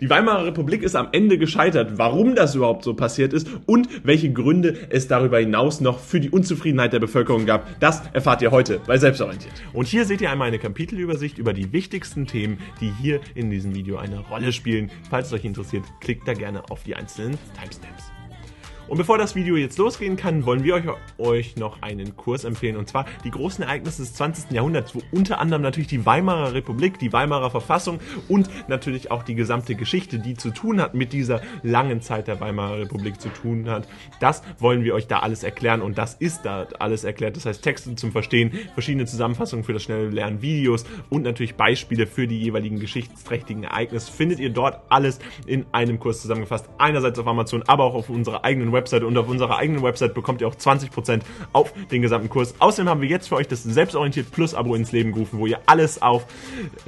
Die Weimarer Republik ist am Ende gescheitert. Warum das überhaupt so passiert ist und welche Gründe es darüber hinaus noch für die Unzufriedenheit der Bevölkerung gab, das erfahrt ihr heute bei Selbstorientiert. Und hier seht ihr einmal eine Kapitelübersicht über die wichtigsten Themen, die hier in diesem Video eine Rolle spielen. Falls es euch interessiert, klickt da gerne auf die einzelnen Timestamps. Und bevor das Video jetzt losgehen kann, wollen wir euch, euch noch einen Kurs empfehlen. Und zwar die großen Ereignisse des 20. Jahrhunderts, wo unter anderem natürlich die Weimarer Republik, die Weimarer Verfassung und natürlich auch die gesamte Geschichte, die zu tun hat mit dieser langen Zeit der Weimarer Republik zu tun hat. Das wollen wir euch da alles erklären und das ist da alles erklärt. Das heißt Texte zum Verstehen, verschiedene Zusammenfassungen für das schnelle Lernen, Videos und natürlich Beispiele für die jeweiligen geschichtsträchtigen Ereignisse findet ihr dort alles in einem Kurs zusammengefasst. Einerseits auf Amazon, aber auch auf unserer eigenen Website Website und auf unserer eigenen Website bekommt ihr auch 20% auf den gesamten Kurs. Außerdem haben wir jetzt für euch das Selbstorientiert Plus Abo ins Leben gerufen, wo ihr alles auf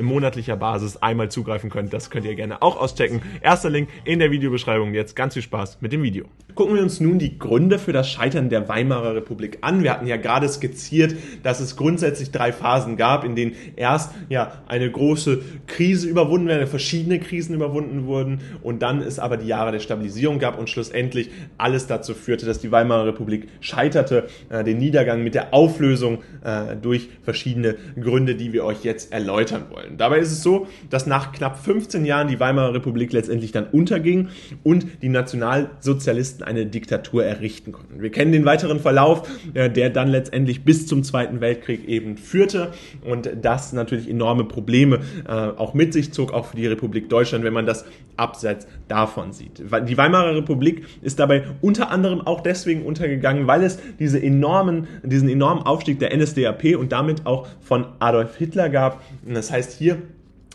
monatlicher Basis einmal zugreifen könnt. Das könnt ihr gerne auch auschecken. Erster Link in der Videobeschreibung. Jetzt ganz viel Spaß mit dem Video. Gucken wir uns nun die Gründe für das Scheitern der Weimarer Republik an. Wir hatten ja gerade skizziert, dass es grundsätzlich drei Phasen gab, in denen erst ja eine große Krise überwunden wurde, verschiedene Krisen überwunden wurden und dann es aber die Jahre der Stabilisierung gab und schlussendlich alles alles dazu führte, dass die Weimarer Republik scheiterte, äh, den Niedergang mit der Auflösung äh, durch verschiedene Gründe, die wir euch jetzt erläutern wollen. Dabei ist es so, dass nach knapp 15 Jahren die Weimarer Republik letztendlich dann unterging und die Nationalsozialisten eine Diktatur errichten konnten. Wir kennen den weiteren Verlauf, äh, der dann letztendlich bis zum Zweiten Weltkrieg eben führte und das natürlich enorme Probleme äh, auch mit sich zog, auch für die Republik Deutschland, wenn man das abseits davon sieht. Die Weimarer Republik ist dabei unter anderem auch deswegen untergegangen, weil es diese enormen, diesen enormen Aufstieg der NSDAP und damit auch von Adolf Hitler gab. Das heißt, hier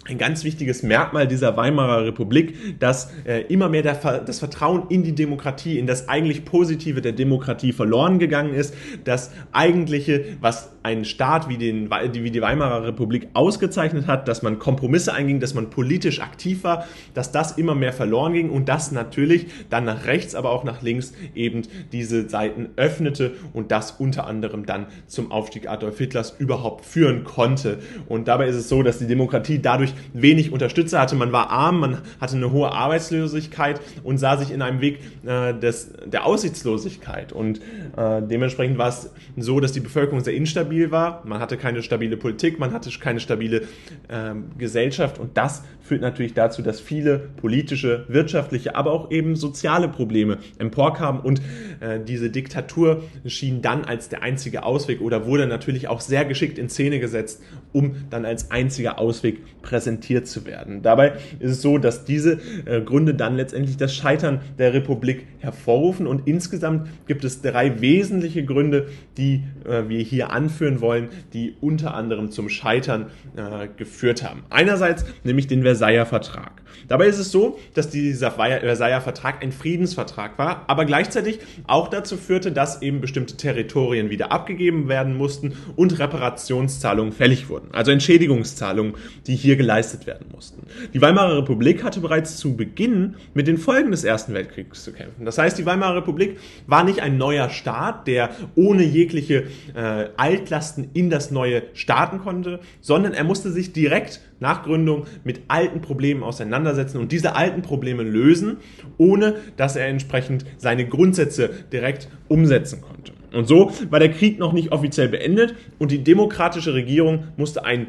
ein ganz wichtiges Merkmal dieser Weimarer Republik, dass äh, immer mehr der, das Vertrauen in die Demokratie, in das eigentlich Positive der Demokratie verloren gegangen ist. Das eigentliche, was einen Staat wie, den, wie die Weimarer Republik ausgezeichnet hat, dass man Kompromisse einging, dass man politisch aktiv war, dass das immer mehr verloren ging und dass natürlich dann nach rechts, aber auch nach links eben diese Seiten öffnete und das unter anderem dann zum Aufstieg Adolf Hitlers überhaupt führen konnte. Und dabei ist es so, dass die Demokratie dadurch wenig Unterstützer hatte. Man war arm, man hatte eine hohe Arbeitslosigkeit und sah sich in einem Weg äh, des, der Aussichtslosigkeit. Und äh, dementsprechend war es so, dass die Bevölkerung sehr instabil war. Man hatte keine stabile Politik, man hatte keine stabile äh, Gesellschaft und das führt natürlich dazu, dass viele politische, wirtschaftliche, aber auch eben soziale Probleme emporkamen und äh, diese Diktatur schien dann als der einzige Ausweg oder wurde natürlich auch sehr geschickt in Szene gesetzt, um dann als einziger Ausweg präsentiert präsentiert zu werden. Dabei ist es so, dass diese äh, Gründe dann letztendlich das Scheitern der Republik hervorrufen und insgesamt gibt es drei wesentliche Gründe, die äh, wir hier anführen wollen, die unter anderem zum Scheitern äh, geführt haben. Einerseits nämlich den Versailler Vertrag. Dabei ist es so, dass dieser Versailler Vertrag ein Friedensvertrag war, aber gleichzeitig auch dazu führte, dass eben bestimmte Territorien wieder abgegeben werden mussten und Reparationszahlungen fällig wurden. Also Entschädigungszahlungen, die hier geleistet werden mussten. Die Weimarer Republik hatte bereits zu Beginn mit den Folgen des Ersten Weltkriegs zu kämpfen. Das heißt, die Weimarer Republik war nicht ein neuer Staat, der ohne jegliche äh, Altlasten in das neue starten konnte, sondern er musste sich direkt nach Gründung mit alten Problemen auseinandersetzen und diese alten Probleme lösen, ohne dass er entsprechend seine Grundsätze direkt umsetzen konnte. Und so war der Krieg noch nicht offiziell beendet und die demokratische Regierung musste einen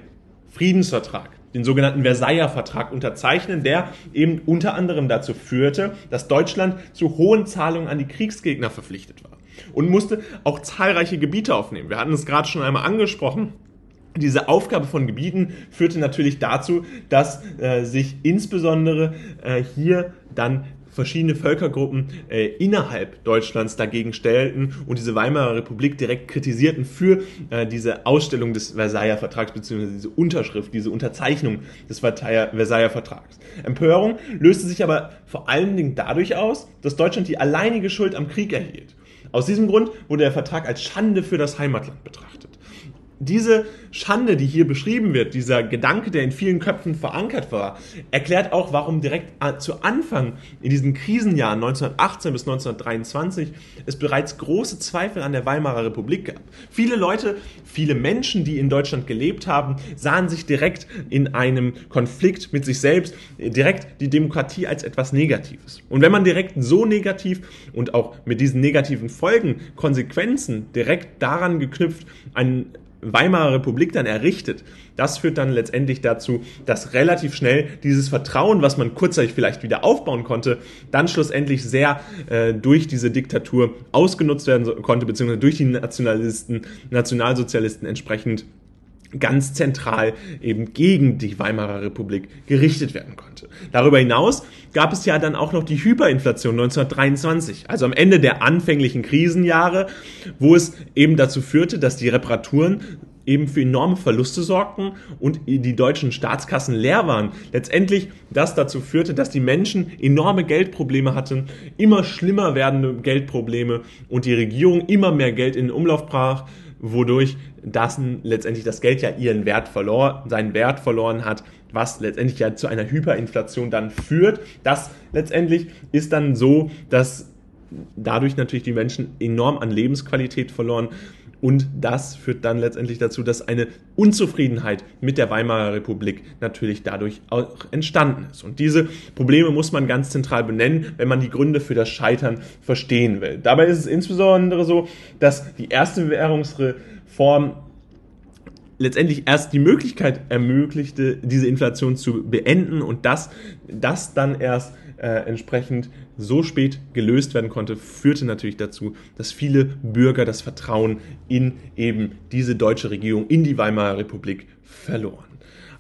Friedensvertrag den sogenannten Versailler Vertrag unterzeichnen, der eben unter anderem dazu führte, dass Deutschland zu hohen Zahlungen an die Kriegsgegner verpflichtet war und musste auch zahlreiche Gebiete aufnehmen. Wir hatten es gerade schon einmal angesprochen. Diese Aufgabe von Gebieten führte natürlich dazu, dass äh, sich insbesondere äh, hier dann verschiedene Völkergruppen äh, innerhalb Deutschlands dagegen stellten und diese Weimarer Republik direkt kritisierten für äh, diese Ausstellung des Versailler Vertrags beziehungsweise diese Unterschrift, diese Unterzeichnung des Versailler Vertrags. Empörung löste sich aber vor allen Dingen dadurch aus, dass Deutschland die alleinige Schuld am Krieg erhielt. Aus diesem Grund wurde der Vertrag als Schande für das Heimatland betrachtet. Diese Schande, die hier beschrieben wird, dieser Gedanke, der in vielen Köpfen verankert war, erklärt auch, warum direkt zu Anfang in diesen Krisenjahren 1918 bis 1923 es bereits große Zweifel an der Weimarer Republik gab. Viele Leute, viele Menschen, die in Deutschland gelebt haben, sahen sich direkt in einem Konflikt mit sich selbst, direkt die Demokratie als etwas Negatives. Und wenn man direkt so negativ und auch mit diesen negativen Folgen, Konsequenzen direkt daran geknüpft, einen Weimarer Republik dann errichtet, das führt dann letztendlich dazu, dass relativ schnell dieses Vertrauen, was man kurzzeitig vielleicht wieder aufbauen konnte, dann schlussendlich sehr äh, durch diese Diktatur ausgenutzt werden konnte, beziehungsweise durch die Nationalisten, Nationalsozialisten entsprechend ganz zentral eben gegen die Weimarer Republik gerichtet werden konnte. Darüber hinaus gab es ja dann auch noch die Hyperinflation 1923, also am Ende der anfänglichen Krisenjahre, wo es eben dazu führte, dass die Reparaturen eben für enorme Verluste sorgten und die deutschen Staatskassen leer waren. Letztendlich das dazu führte, dass die Menschen enorme Geldprobleme hatten, immer schlimmer werdende Geldprobleme und die Regierung immer mehr Geld in den Umlauf brach wodurch das letztendlich das Geld ja ihren Wert verloren, seinen Wert verloren hat, was letztendlich ja zu einer Hyperinflation dann führt. Das letztendlich ist dann so, dass dadurch natürlich die Menschen enorm an Lebensqualität verloren und das führt dann letztendlich dazu, dass eine Unzufriedenheit mit der Weimarer Republik natürlich dadurch auch entstanden ist. Und diese Probleme muss man ganz zentral benennen, wenn man die Gründe für das Scheitern verstehen will. Dabei ist es insbesondere so, dass die erste Währungsreform letztendlich erst die Möglichkeit ermöglichte, diese Inflation zu beenden und dass das dann erst äh, entsprechend so spät gelöst werden konnte, führte natürlich dazu, dass viele Bürger das Vertrauen in eben diese deutsche Regierung, in die Weimarer Republik verloren.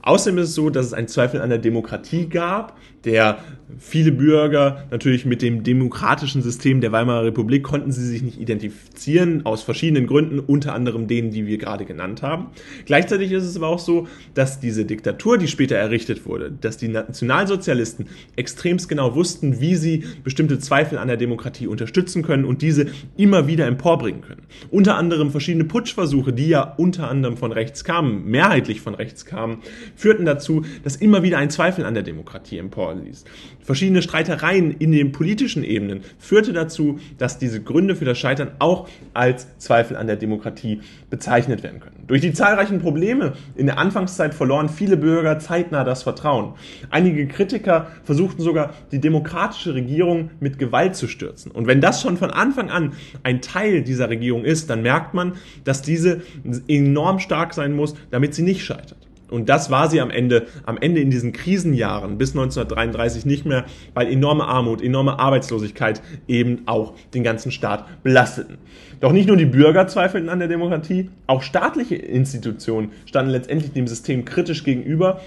Außerdem ist es so, dass es einen Zweifel an der Demokratie gab, der viele Bürger natürlich mit dem demokratischen System der Weimarer Republik konnten sie sich nicht identifizieren, aus verschiedenen Gründen, unter anderem denen, die wir gerade genannt haben. Gleichzeitig ist es aber auch so, dass diese Diktatur, die später errichtet wurde, dass die Nationalsozialisten extremst genau wussten, wie sie bestimmte Zweifel an der Demokratie unterstützen können und diese immer wieder emporbringen können. Unter anderem verschiedene Putschversuche, die ja unter anderem von rechts kamen, mehrheitlich von rechts kamen, führten dazu, dass immer wieder ein Zweifel an der Demokratie emporließ. Verschiedene Streitereien in den politischen Ebenen führte dazu, dass diese Gründe für das Scheitern auch als Zweifel an der Demokratie bezeichnet werden können. Durch die zahlreichen Probleme in der Anfangszeit verloren viele Bürger zeitnah das Vertrauen. Einige Kritiker versuchten sogar, die demokratische Regierung mit Gewalt zu stürzen. Und wenn das schon von Anfang an ein Teil dieser Regierung ist, dann merkt man, dass diese enorm stark sein muss, damit sie nicht scheitert. Und das war sie am Ende, am Ende in diesen Krisenjahren bis 1933 nicht mehr, weil enorme Armut, enorme Arbeitslosigkeit eben auch den ganzen Staat belasteten. Doch nicht nur die Bürger zweifelten an der Demokratie, auch staatliche Institutionen standen letztendlich dem System kritisch gegenüber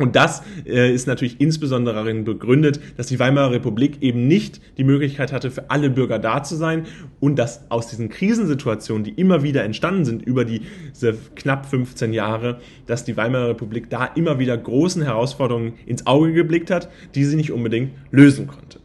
und das äh, ist natürlich insbesondere darin begründet, dass die Weimarer Republik eben nicht die Möglichkeit hatte, für alle Bürger da zu sein und dass aus diesen Krisensituationen, die immer wieder entstanden sind über diese knapp 15 Jahre, dass die Weimarer Republik da immer wieder großen Herausforderungen ins Auge geblickt hat, die sie nicht unbedingt lösen konnte.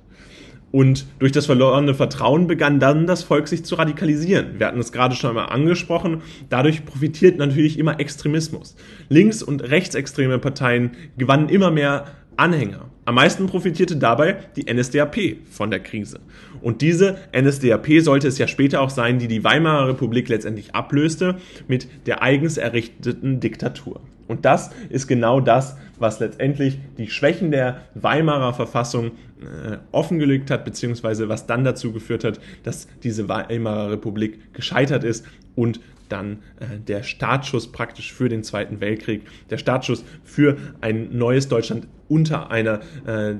Und durch das verlorene Vertrauen begann dann das Volk sich zu radikalisieren. Wir hatten es gerade schon einmal angesprochen. Dadurch profitiert natürlich immer Extremismus. Links- und rechtsextreme Parteien gewannen immer mehr Anhänger. Am meisten profitierte dabei die NSDAP von der Krise. Und diese NSDAP sollte es ja später auch sein, die die Weimarer Republik letztendlich ablöste mit der eigens errichteten Diktatur. Und das ist genau das, was letztendlich die Schwächen der Weimarer Verfassung äh, offengelegt hat, beziehungsweise was dann dazu geführt hat, dass diese Weimarer Republik gescheitert ist und dann äh, der Startschuss praktisch für den Zweiten Weltkrieg, der Startschuss für ein neues Deutschland unter einer äh,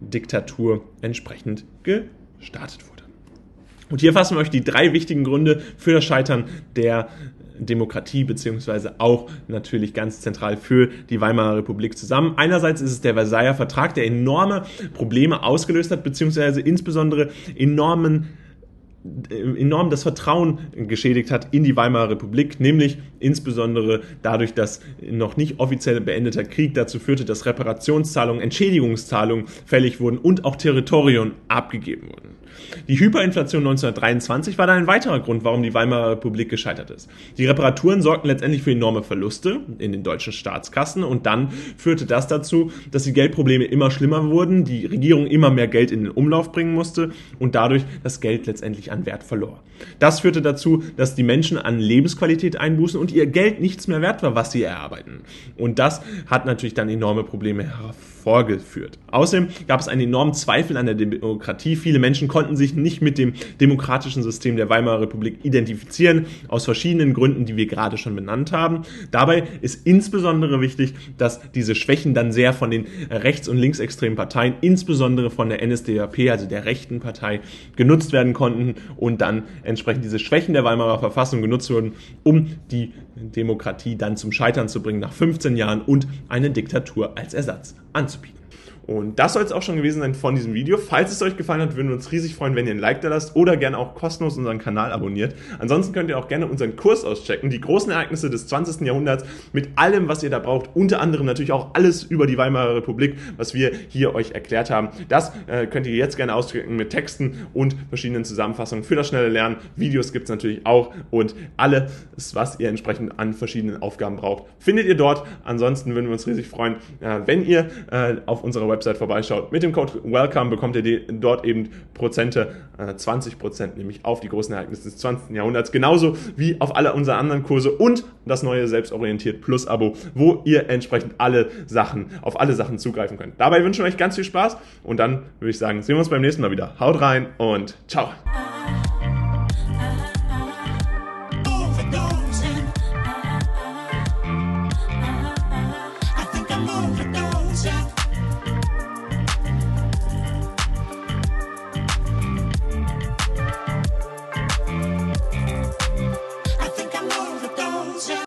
Diktatur entsprechend gestartet wurde. Und hier fassen wir euch die drei wichtigen Gründe für das Scheitern der Demokratie beziehungsweise auch natürlich ganz zentral für die Weimarer Republik zusammen. Einerseits ist es der Versailler Vertrag, der enorme Probleme ausgelöst hat, beziehungsweise insbesondere enormen enorm das Vertrauen geschädigt hat in die Weimarer Republik, nämlich insbesondere dadurch, dass noch nicht offiziell beendeter Krieg dazu führte, dass Reparationszahlungen, Entschädigungszahlungen fällig wurden und auch Territorien abgegeben wurden. Die Hyperinflation 1923 war dann ein weiterer Grund, warum die Weimarer Republik gescheitert ist. Die Reparaturen sorgten letztendlich für enorme Verluste in den deutschen Staatskassen und dann führte das dazu, dass die Geldprobleme immer schlimmer wurden, die Regierung immer mehr Geld in den Umlauf bringen musste und dadurch das Geld letztendlich an Wert verlor. Das führte dazu, dass die Menschen an Lebensqualität einbußen und ihr Geld nichts mehr wert war, was sie erarbeiten. Und das hat natürlich dann enorme Probleme hervorgeführt. Außerdem gab es einen enormen Zweifel an der Demokratie. Viele Menschen konnten sich nicht mit dem demokratischen System der Weimarer Republik identifizieren, aus verschiedenen Gründen, die wir gerade schon benannt haben. Dabei ist insbesondere wichtig, dass diese Schwächen dann sehr von den rechts- und linksextremen Parteien, insbesondere von der NSDAP, also der rechten Partei, genutzt werden konnten und dann entsprechend diese Schwächen der Weimarer Verfassung genutzt wurden, um die Demokratie dann zum Scheitern zu bringen nach 15 Jahren und eine Diktatur als Ersatz anzubieten. Und das soll es auch schon gewesen sein von diesem Video. Falls es euch gefallen hat, würden wir uns riesig freuen, wenn ihr ein Like da lasst oder gerne auch kostenlos unseren Kanal abonniert. Ansonsten könnt ihr auch gerne unseren Kurs auschecken, die großen Ereignisse des 20. Jahrhunderts mit allem, was ihr da braucht. Unter anderem natürlich auch alles über die Weimarer Republik, was wir hier euch erklärt haben. Das äh, könnt ihr jetzt gerne auschecken mit Texten und verschiedenen Zusammenfassungen für das schnelle Lernen. Videos gibt es natürlich auch und alles, was ihr entsprechend an verschiedenen Aufgaben braucht, findet ihr dort. Ansonsten würden wir uns riesig freuen, äh, wenn ihr äh, auf unserer Website Website vorbeischaut. Mit dem Code WELCOME bekommt ihr dort eben Prozente, 20 äh, Prozent nämlich auf die großen Ereignisse des 20. Jahrhunderts, genauso wie auf alle unsere anderen Kurse und das neue Selbstorientiert Plus Abo, wo ihr entsprechend alle Sachen, auf alle Sachen zugreifen könnt. Dabei wünschen wir euch ganz viel Spaß und dann würde ich sagen, sehen wir uns beim nächsten Mal wieder. Haut rein und ciao!